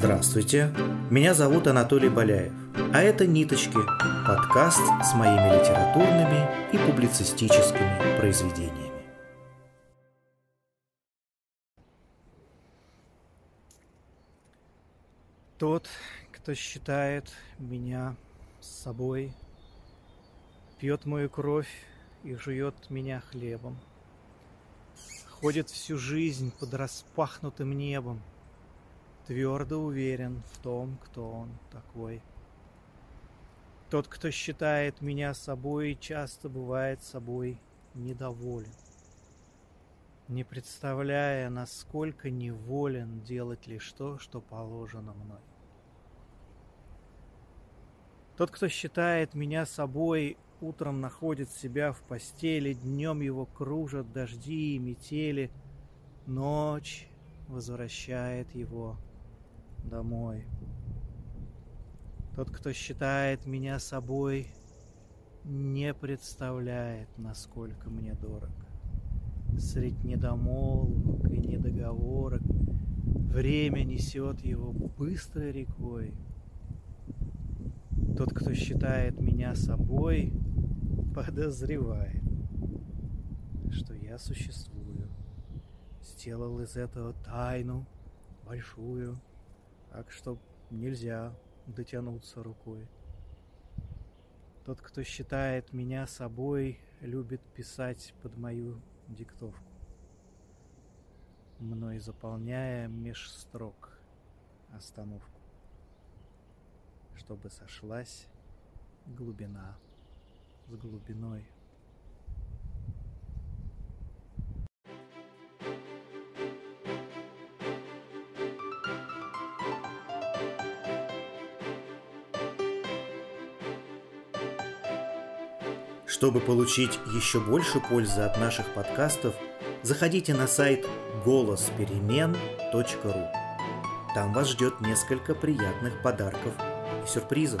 Здравствуйте, меня зовут Анатолий Боляев, а это «Ниточки» – подкаст с моими литературными и публицистическими произведениями. Тот, кто считает меня собой, пьет мою кровь и жует меня хлебом, ходит всю жизнь под распахнутым небом – твердо уверен в том, кто он такой. Тот, кто считает меня собой, часто бывает собой недоволен, не представляя, насколько неволен делать лишь то, что положено мной. Тот, кто считает меня собой, утром находит себя в постели, днем его кружат дожди и метели, ночь возвращает его домой. Тот, кто считает меня собой, не представляет, насколько мне дорог. Средь недомолвок и недоговорок время несет его быстрой рекой. Тот, кто считает меня собой, подозревает, что я существую. Сделал из этого тайну большую так что нельзя дотянуться рукой. Тот, кто считает меня собой, любит писать под мою диктовку, мной заполняя меж строк остановку, чтобы сошлась глубина с глубиной. Чтобы получить еще больше пользы от наших подкастов, заходите на сайт голосперемен.ру. Там вас ждет несколько приятных подарков и сюрпризов.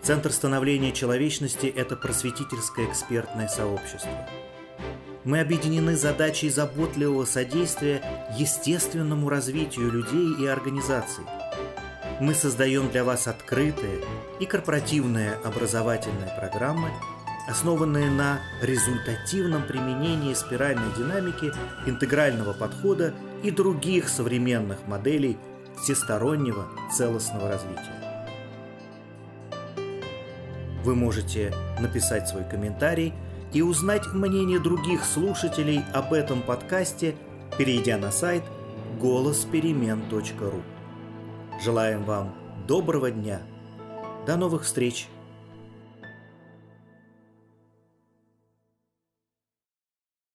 Центр становления человечности – это просветительское экспертное сообщество. Мы объединены задачей заботливого содействия естественному развитию людей и организаций – мы создаем для вас открытые и корпоративные образовательные программы, основанные на результативном применении спиральной динамики, интегрального подхода и других современных моделей всестороннего целостного развития. Вы можете написать свой комментарий и узнать мнение других слушателей об этом подкасте, перейдя на сайт голосперемен.ру. Желаем вам доброго дня. До новых встреч!